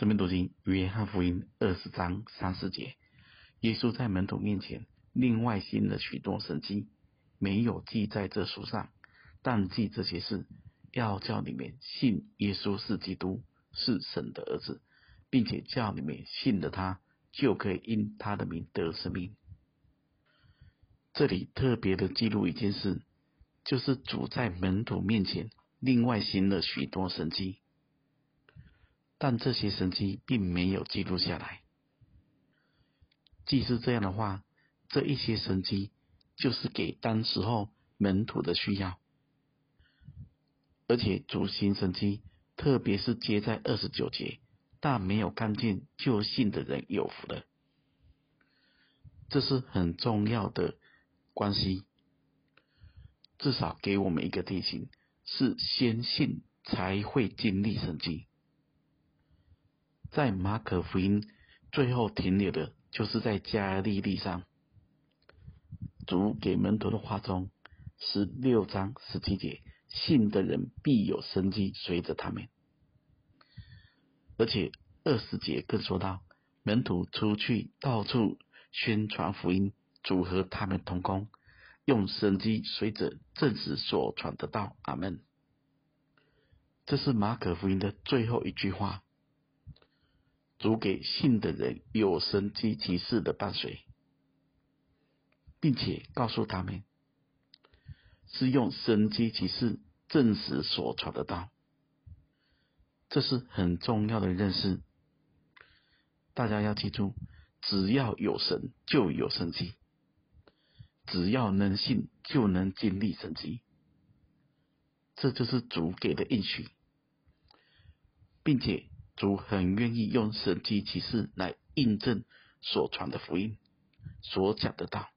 这边读经约翰福音二十章三十节，耶稣在门徒面前另外行了许多神迹，没有记在这书上，但记这些事，要叫你们信耶稣是基督，是神的儿子，并且叫你们信了他，就可以因他的名得生命。这里特别的记录一件事，就是主在门徒面前另外行了许多神迹，但这些神迹并没有记录下来。既是这样的话，这一些神迹就是给当时候门徒的需要，而且主行神迹，特别是接在二十九节，但没有看见就信的人有福了，这是很重要的。关系至少给我们一个提醒：是先信才会经历神迹。在马可福音最后停留的，就是在加利利上。主给门徒的话中，十六章十七节，信的人必有生机随着他们。而且二十节更说到，门徒出去到处宣传福音。主和他们同工，用神机随着证实所传的道。阿门。这是马可福音的最后一句话。主给信的人有神迹奇事的伴随，并且告诉他们，是用神迹奇事证实所传的道。这是很重要的认识。大家要记住，只要有神，就有神迹。只要能信，就能经历神迹，这就是主给的应许，并且主很愿意用神迹奇事来印证所传的福音，所讲的道。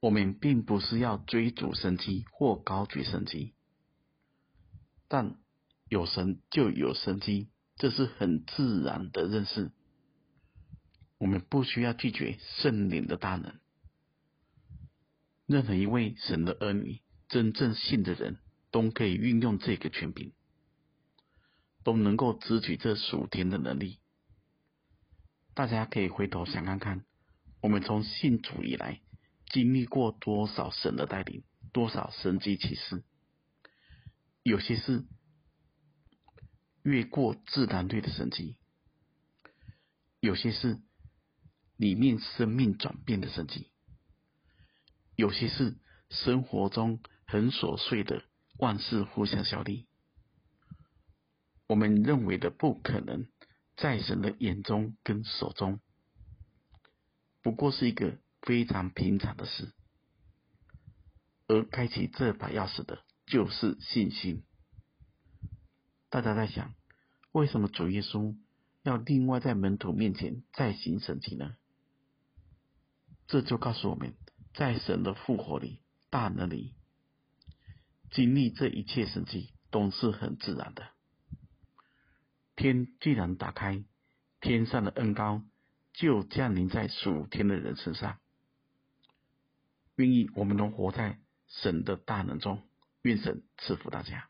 我们并不是要追逐神迹或高举神迹，但有神就有神迹，这是很自然的认识。我们不需要拒绝圣灵的大能。任何一位神的儿女，真正信的人，都可以运用这个权柄，都能够支取这属天的能力。大家可以回头想看看，我们从信主以来，经历过多少神的带领，多少神迹奇事。有些是越过自然队的神迹，有些是里面生命转变的神迹。有些是生活中很琐碎的，万事互相效力。我们认为的不可能，在神的眼中跟手中，不过是一个非常平常的事。而开启这把钥匙的，就是信心。大家在想，为什么主耶稣要另外在门徒面前再行神迹呢？这就告诉我们。在神的复活里、大能里，经历这一切神迹都是很自然的。天既然打开，天上的恩高就降临在属天的人身上。愿意我们能活在神的大能中，愿神赐福大家。